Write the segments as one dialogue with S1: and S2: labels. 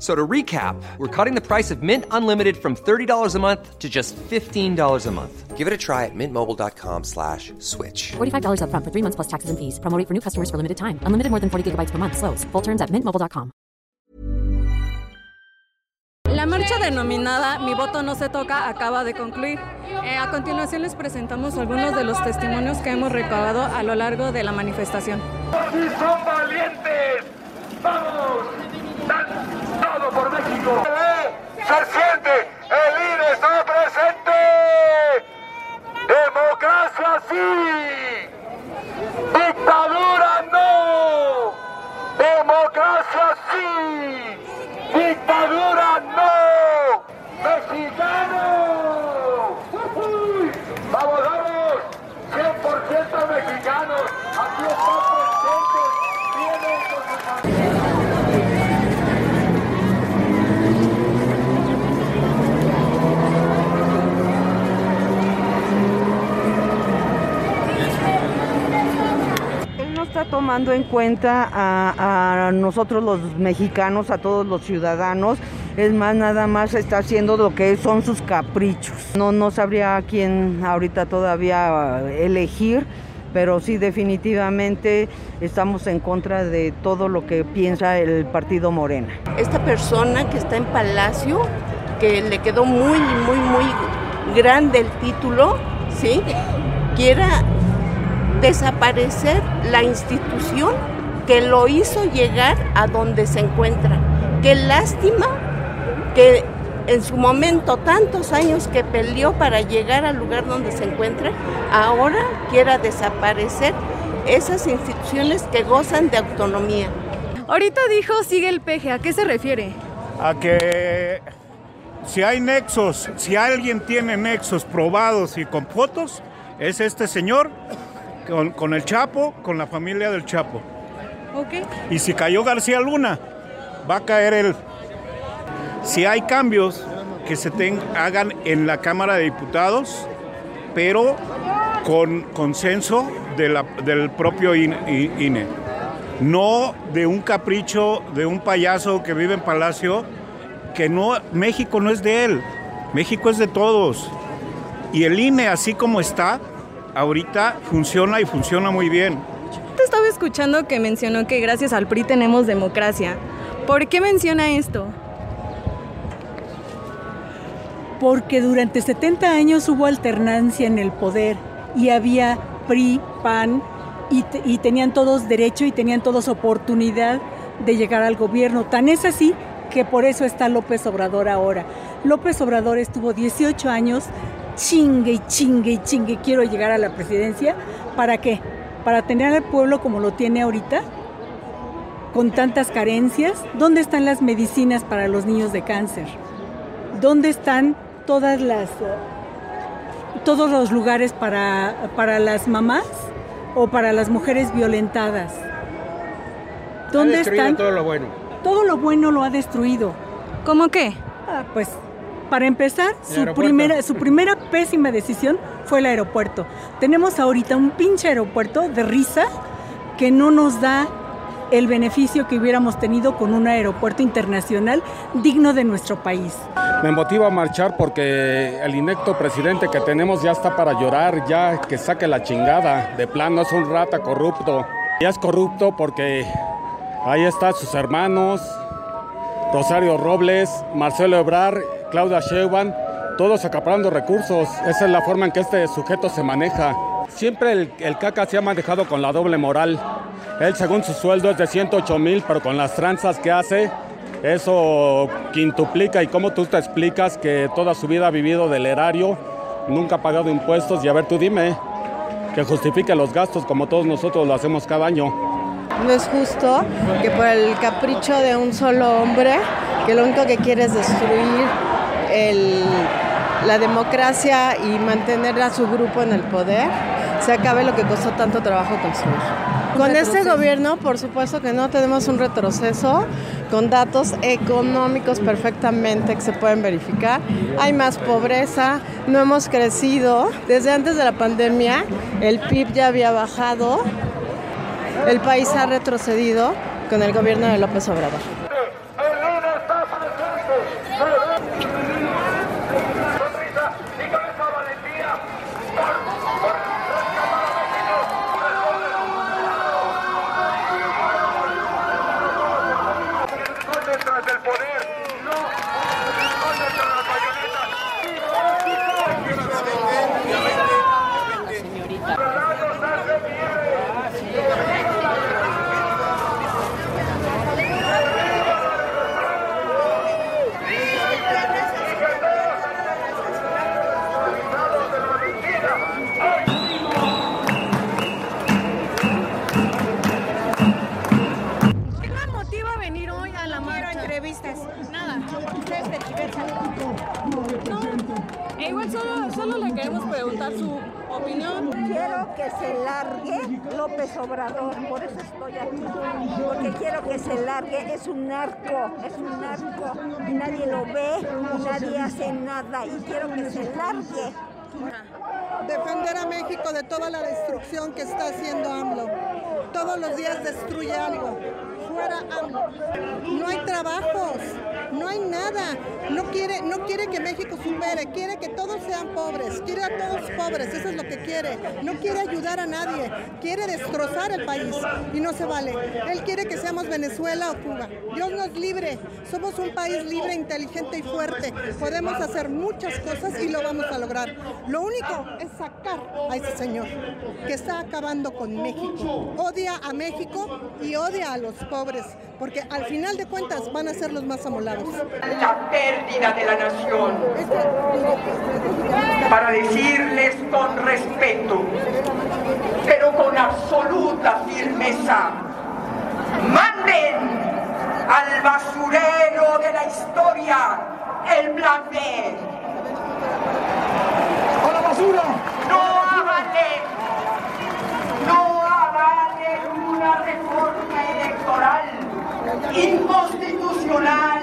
S1: So to recap, we're cutting the price of Mint Unlimited from $30 a month to just $15 a month. Give it a try at mintmobile.com slash switch.
S2: $45 upfront for three months plus taxes and fees. Promoting for new customers for limited time. Unlimited more than 40 gigabytes per month. Slows. Full terms at mintmobile.com.
S3: La marcha denominada Mi voto no se toca acaba de concluir. Eh, a continuación les presentamos algunos de los testimonios que hemos recabado a lo largo de la manifestación.
S4: ¡Sí son valientes! ¡Vamos! ¡Dan todo por México! ¡Se siente! ¡El INE está presente! ¡Democracia sí! ¡Dictadura no! ¡Democracia sí! ¡Dictadura no! ¡Mexicano!
S5: Tomando en cuenta a, nosotros los mexicanos, a todos los ciudadanos. Es más, nada más está haciendo lo que son sus caprichos. No, no sabría quién ahorita todavía eh, elegir, pero sí definitivamente estamos en contra de todo lo que piensa el partido Morena.
S6: esta persona que está en Palacio, que le quedó muy, muy, muy grande el título, ¿sí? Quiera desaparecer la institución que lo hizo llegar a donde se encuentra. Qué lástima que en su momento, tantos años que peleó para llegar al lugar donde se encuentra, ahora quiera desaparecer esas instituciones que gozan de autonomía.
S3: Ahorita dijo sigue el peje, ¿a qué se refiere?
S7: a que si hay nexos, si alguien tiene nexos probados y con fotos, es este señor con, con el Chapo, con la familia del Chapo. Y si cayó García Luna, va a caer él. Si hay cambios que se ten- hagan en la Cámara de Diputados, pero con consenso de la- del propio INE. No de un capricho de un payaso que vive en Palacio, que no, México no es de él, México es de todos. Y el INE, así como está, ahorita funciona y funciona muy bien.
S3: Te estaba escuchando que mencionó que gracias al PRI tenemos democracia. ¿Por qué menciona esto?
S8: porque durante 70 años hubo alternancia en el poder y había PRI, PAN y, y tenían todos derecho y tenían todos oportunidad de llegar al gobierno. Tan es así que por eso está López Obrador ahora. López Obrador estuvo 18 años chingue y chingue y chingue, quiero llegar a la presidencia. ¿Para qué? Para tener al pueblo como lo tiene ahorita, con tantas carencias. ¿Dónde están las medicinas para los niños de cáncer? ¿Dónde están todas las todos los lugares para, para las mamás o para las mujeres violentadas? ¿Dónde están?
S9: todo lo bueno.
S8: Todo lo bueno lo ha destruido.
S3: ¿Cómo qué?
S8: Ah, pues para empezar, su primera, su primera pésima decisión fue el aeropuerto. Tenemos ahorita un pinche aeropuerto de risa que no nos da el beneficio que hubiéramos tenido con un aeropuerto internacional digno de nuestro país.
S9: Me motiva a marchar porque el inecto presidente que tenemos ya está para llorar, ya que saque la chingada. De plano es un rata corrupto. Ya es corrupto porque ahí están sus hermanos, Rosario Robles, Marcelo Ebrar, Claudia Sheinbaum, todos acaparando recursos. Esa es la forma en que este sujeto se maneja. Siempre el, el caca se ha manejado con la doble moral. Él, según su sueldo, es de 108 mil, pero con las tranzas que hace, eso quintuplica. ¿Y cómo tú te explicas que toda su vida ha vivido del erario, nunca ha pagado impuestos? Y a ver, tú dime, que justifique los gastos como todos nosotros lo hacemos cada año.
S10: No es justo que por el capricho de un solo hombre, que lo único que quiere es destruir el, la democracia y mantener a su grupo en el poder, se acabe lo que costó tanto trabajo construir. Con este gobierno, por supuesto que no tenemos un retroceso con datos económicos perfectamente que se pueden verificar. Hay más pobreza, no hemos crecido. Desde antes de la pandemia, el PIB ya había bajado. El país ha retrocedido con el gobierno de López Obrador.
S11: Quiero que se largue López Por eso estoy aquí, porque quiero que se largue, es un narco, es un narco, y nadie lo ve, y nadie hace nada, y quiero que se largue.
S12: Defender a México de toda la destrucción que está haciendo AMLO. Todos los días destruye algo. Fuera AMLO. No hay trabajos no hay nada. No quiere, no quiere que México supere, quiere que todos sean pobres, quiere a todos pobres, eso es lo que quiere. No quiere ayudar a nadie, quiere destrozar el país y no se vale. Él quiere que seamos Venezuela o Cuba. Dios nos libre, somos un país libre, inteligente y fuerte. Podemos hacer muchas cosas y lo vamos a lograr. Lo único es sacar a ese señor que está acabando con México. Odia a México y odia a los pobres, porque al final de cuentas van a ser los más amolados
S13: la pérdida de la nación. Para decirles con respeto, pero con absoluta firmeza, manden al basurero de la historia el plan B.
S4: ¡A la basura!
S13: No avalen, no avalen una reforma electoral inconstitucional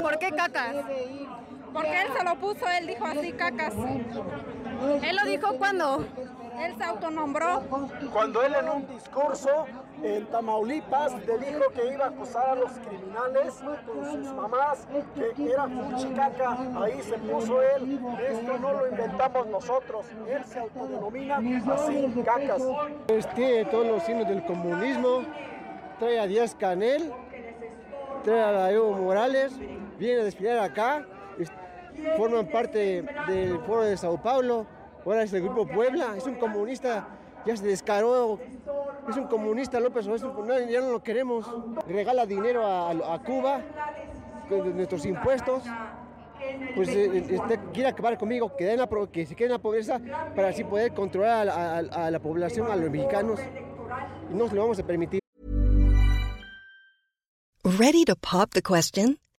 S14: ¿Por qué cacas? Porque él se lo puso, él dijo así cacas. Él lo dijo cuando él se autonombró.
S15: Cuando él en un discurso en Tamaulipas le dijo que iba a acusar a los criminales con sus mamás, que era caca, ahí se puso él. Esto no lo inventamos nosotros, él se autodenomina así, cacas.
S16: Tiene todos los signos del comunismo, trae a Díaz Canel, trae a Evo Morales, viene a desfilar acá, forman parte del foro de Sao Paulo, ahora es el grupo Puebla, es un comunista, ya se descaró, es un comunista López, ya no lo queremos, regala dinero a, Cuba con nuestros impuestos, pues eh, este, quiere acabar conmigo, que, que se quede en la pobreza para así poder controlar a, a la población, a los mexicanos, y no se lo vamos a permitir.
S17: Ready to pop the question?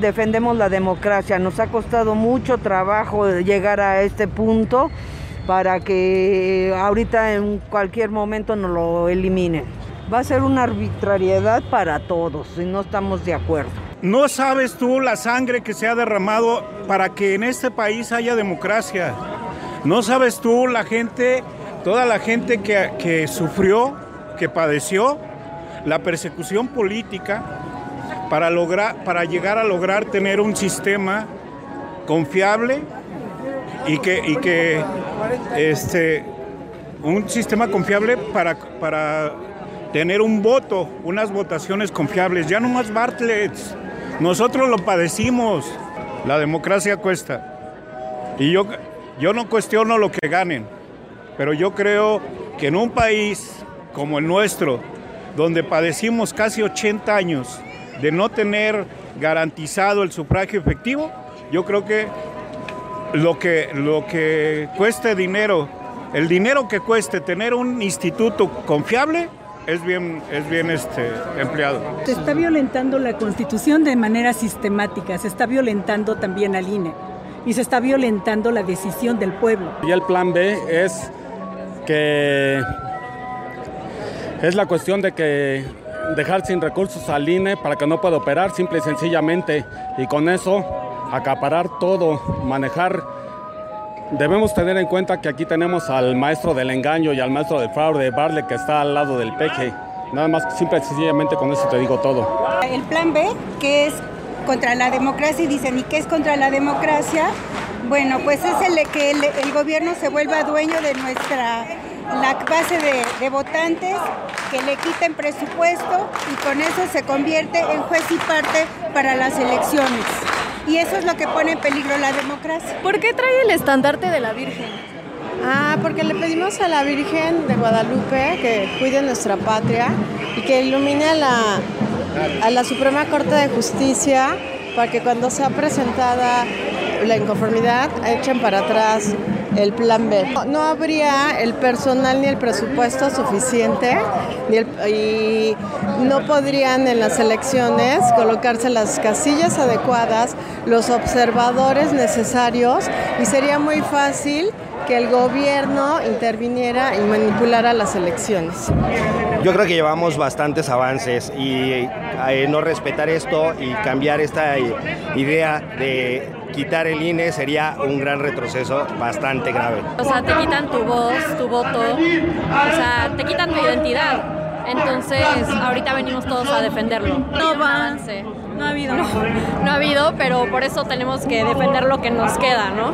S5: Defendemos la democracia. Nos ha costado mucho trabajo llegar a este punto para que ahorita en cualquier momento nos lo eliminen. Va a ser una arbitrariedad para todos y no estamos de acuerdo.
S7: No sabes tú la sangre que se ha derramado para que en este país haya democracia. No sabes tú la gente, toda la gente que, que sufrió, que padeció la persecución política para, lograr, para llegar a lograr tener un sistema confiable y que, y que este, un sistema confiable para, para tener un voto, unas votaciones confiables. Ya no más Bartlett. Nosotros lo padecimos. La democracia cuesta. Y yo, yo no cuestiono lo que ganen, pero yo creo que en un país como el nuestro, donde padecimos casi 80 años de no tener garantizado el sufragio efectivo, yo creo que lo que, lo que cueste dinero, el dinero que cueste tener un instituto confiable, es bien, es bien este, empleado.
S8: Se está violentando la Constitución de manera sistemática, se está violentando también al INE y se está violentando la decisión del pueblo.
S9: Y el plan B es que es la cuestión de que dejar sin recursos al INE para que no pueda operar simple y sencillamente y con eso acaparar todo, manejar. Debemos tener en cuenta que aquí tenemos al maestro del engaño y al maestro del fraude, Barle, que está al lado del peje. Nada más, simple y sencillamente con eso te digo todo.
S18: El plan B, que es contra la democracia, y dicen, ¿y qué es contra la democracia? Bueno, pues es el que el, gobierno se vuelva dueño de nuestra la base de, votantes, que le quiten presupuesto y con eso se convierte en juez y parte para las elecciones. Y eso es lo que pone en peligro la democracia.
S3: ¿Por qué trae el estandarte de la Virgen?
S10: Ah, porque le pedimos a la Virgen de Guadalupe que cuide nuestra patria y que ilumine a la, a la Suprema Corte de Justicia para que cuando sea presentada la inconformidad echen para atrás el plan B. No, habría el personal ni el presupuesto suficiente ni el, y no podrían en las elecciones colocarse las casillas adecuadas, los observadores necesarios y sería muy fácil que el gobierno interviniera y manipulara las elecciones.
S19: Yo creo que llevamos bastantes avances y eh, no respetar esto y cambiar esta idea de quitar el INE sería un gran retroceso bastante grave.
S3: O sea, te quitan tu voz, tu voto, o sea, te quitan tu identidad. Entonces, ahorita venimos todos a defenderlo.
S8: No va. No ha habido.
S3: No, no ha habido, pero por eso tenemos que defender lo que nos queda, ¿no?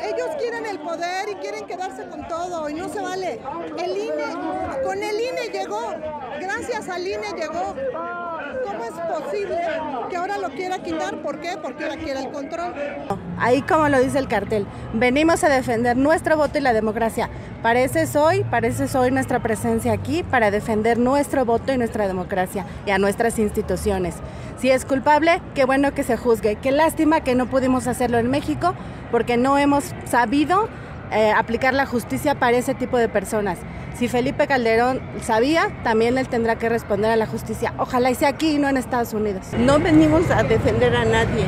S12: Ellos quieren el poder y quieren quedarse con todo y no se vale. El INE, con el INE llegó, gracias al INE llegó. ¿Cómo es posible que ahora lo quiera quitar? ¿Por qué? Porque ahora quiere el control.
S10: Ahí como lo dice el cartel, venimos a defender nuestro voto y la democracia. Es hoy, para eso es hoy nuestra presencia aquí, para defender nuestro voto y nuestra democracia y a nuestras instituciones. Si es culpable, qué bueno que se juzgue. Qué lástima que no pudimos hacerlo en México porque no hemos sabido eh, aplicar la justicia para ese tipo de personas. Si Felipe Calderón sabía, también él tendrá que responder a la justicia. Ojalá y sea aquí y no en Estados Unidos.
S6: No venimos a defender a nadie.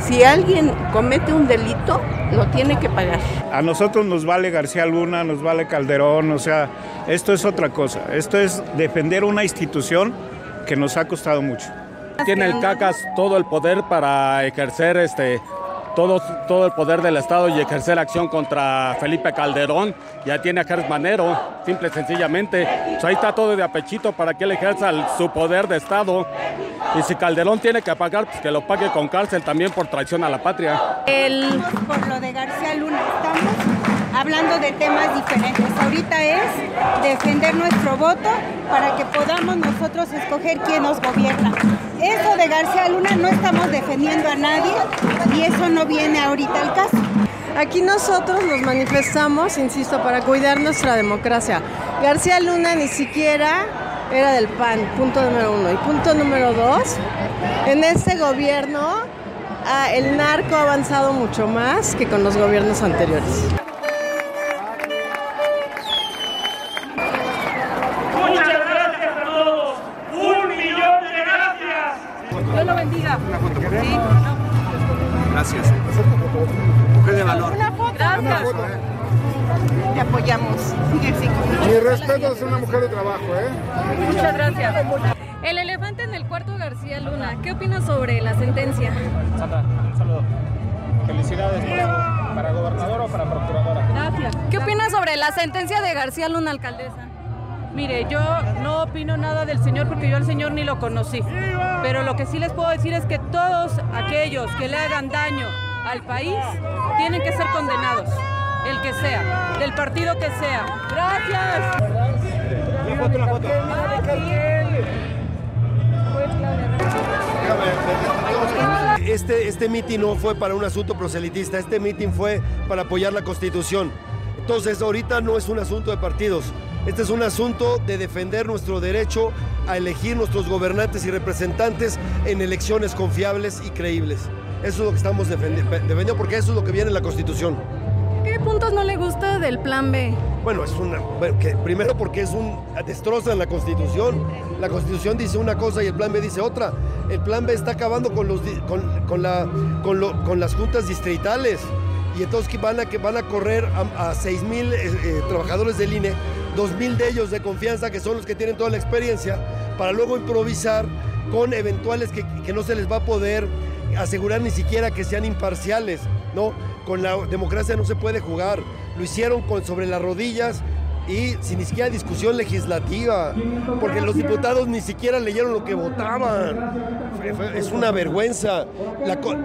S6: Si alguien comete un delito, lo tiene que pagar.
S7: A nosotros nos vale García Luna, nos vale Calderón, o sea, esto es otra cosa. Esto es defender una institución que nos ha costado mucho.
S9: Tiene el CACAS todo el poder para ejercer este todo, todo el poder del Estado y ejercer acción contra Felipe Calderón. Ya tiene a Gers Manero, simple y sencillamente. Pues ahí está todo de apechito para que él ejerza su poder de Estado. Y si Calderón tiene que pagar, pues que lo pague con cárcel también por traición a la patria.
S18: El, por lo de García Luna, estamos hablando de temas diferentes. Ahorita es defender nuestro voto para que podamos nosotros escoger quién nos gobierna. Eso de García Luna no estamos defendiendo a nadie y eso no viene ahorita al caso.
S10: Aquí nosotros nos manifestamos, insisto, para cuidar nuestra democracia. García Luna ni siquiera era del PAN, punto número uno. Y punto número dos, en este gobierno ah, el narco ha avanzado mucho más que con los gobiernos anteriores.
S14: Sí.
S20: Gracias. Mujer de valor.
S14: Una foto. Gracias.
S10: Te apoyamos.
S21: Mi respeto es una mujer de trabajo, ¿eh?
S14: Muchas gracias.
S3: El elefante en el cuarto García Luna, ¿qué opinas sobre la sentencia?
S22: Sandra, un saludo. Felicidades para, para gobernadora o para procuradora.
S3: Gracias. ¿Qué opinas sobre la sentencia de García Luna, alcaldesa?
S23: Mire, yo no opino nada del señor porque yo al señor ni lo conocí. Pero lo que sí les puedo decir es que todos aquellos que le hagan daño al país tienen que ser condenados, el que sea, del partido que sea. Gracias.
S20: Una foto, una foto. Este, este mitin no fue para un asunto proselitista, este mitin fue para apoyar la Constitución. Entonces, ahorita no es un asunto de partidos, este es un asunto de defender nuestro derecho a elegir nuestros gobernantes y representantes en elecciones confiables y creíbles. Eso es lo que estamos defendi- defendiendo porque eso es lo que viene en la Constitución.
S3: ¿Qué puntos no le gusta del plan B?
S20: Bueno, es una. bueno, que primero porque es un. destrozan la constitución. La constitución dice una cosa y el plan B dice otra. El plan B está acabando con, los, di- con, con la, con, lo- con las juntas distritales. Y entonces que van a, que van a correr a, a 6 mil trabajadores del INE, 2 mil de ellos de confianza, que son los que tienen toda la experiencia, para luego improvisar con eventuales que, que no se les va a poder asegurar ni siquiera que sean imparciales, ¿no? Con la democracia no se puede jugar. Lo hicieron con, sobre las rodillas y sin ni siquiera discusión legislativa, porque los diputados ni siquiera leyeron lo que votaban. Es una vergüenza.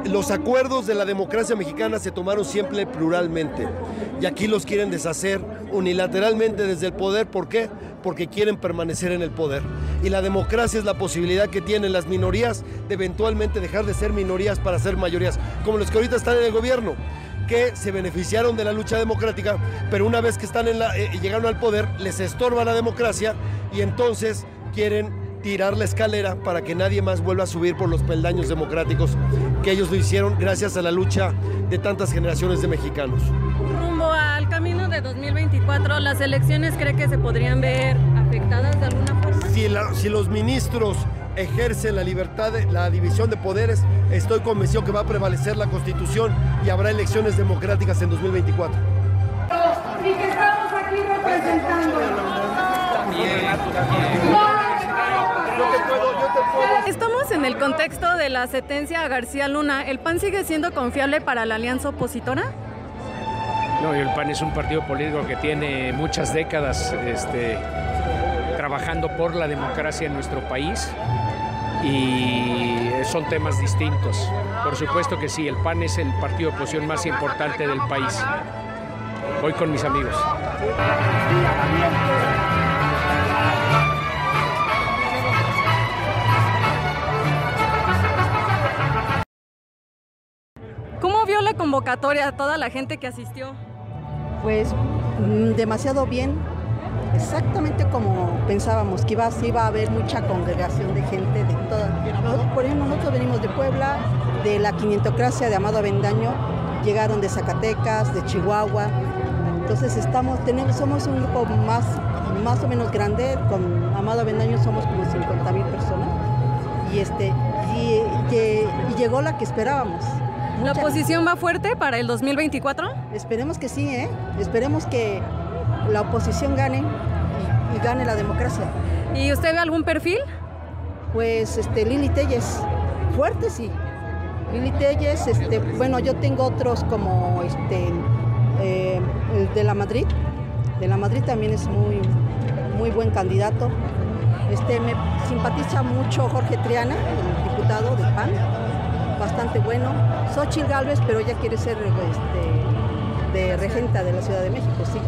S20: Los acuerdos de la democracia mexicana se tomaron siempre pluralmente y aquí los quieren deshacer unilateralmente desde el poder. ¿Por qué? Porque quieren permanecer en el poder. Y la democracia es la posibilidad que tienen las minorías de eventualmente dejar de ser minorías para ser mayorías, como los que ahorita están en el gobierno que se beneficiaron de la lucha democrática, pero una vez que están en la, eh, llegaron al poder, les estorba la democracia y entonces quieren tirar la escalera para que nadie más vuelva a subir por los peldaños democráticos que ellos lo hicieron gracias a la lucha de tantas generaciones de mexicanos.
S3: Rumbo al camino de 2024, ¿las elecciones cree que se podrían ver afectadas de alguna forma?
S20: Si, la- si los ministros ejercen la libertad, de, la división de poderes, estoy convencido que va a prevalecer la Constitución y habrá elecciones democráticas en 2024.
S13: Y que estamos aquí representando.
S3: Estamos en el contexto de la sentencia a García Luna. ¿El PAN sigue siendo confiable para la alianza opositora?
S22: No, y el PAN es un partido político que tiene muchas décadas este, trabajando por la democracia en nuestro país y son temas distintos. Por supuesto que sí, el PAN es el partido de oposición más importante del país. Voy con mis amigos.
S3: ¿Cómo vio la convocatoria a toda la gente que asistió?
S24: Pues mm, demasiado bien, exactamente como pensábamos, que iba, a haber mucha congregación de gente de toda. Nosotros, Por ejemplo, nosotros venimos de Puebla, de la quinientocracia de Amado Avendaño, llegaron de Zacatecas, de Chihuahua. Entonces estamos, tenemos, somos un grupo más, más o menos grande, con Amado Avendaño somos como 50 mil personas. Y, este, y, y- y llegó la que esperábamos.
S3: ¿La oposición va fuerte para el 2024?
S24: Esperemos que sí, ¿eh? Esperemos que la oposición gane y, y gane la democracia.
S3: ¿Y usted ve algún perfil?
S24: Pues este, Lili Telles, fuerte sí. Lili Telles, este, bueno, yo tengo otros como este, eh, el de la Madrid. De la Madrid también es muy, muy buen candidato. Este, me simpatiza mucho Jorge Triana, el diputado del PAN, bastante bueno. Xochitl Galvez, pero ella quiere ser este, de regenta de la Ciudad de México, sí.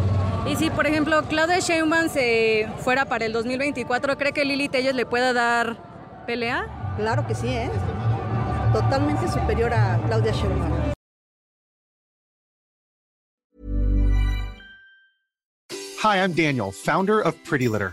S3: Y si, por ejemplo, Claudia Sheinbaum se fuera para el 2024, ¿cree que Lili Telles le pueda dar pelea?
S24: Claro que sí, ¿eh? Totalmente superior a Claudia Sheinbaum.
S25: Hi, I'm Daniel, founder of Pretty Litter.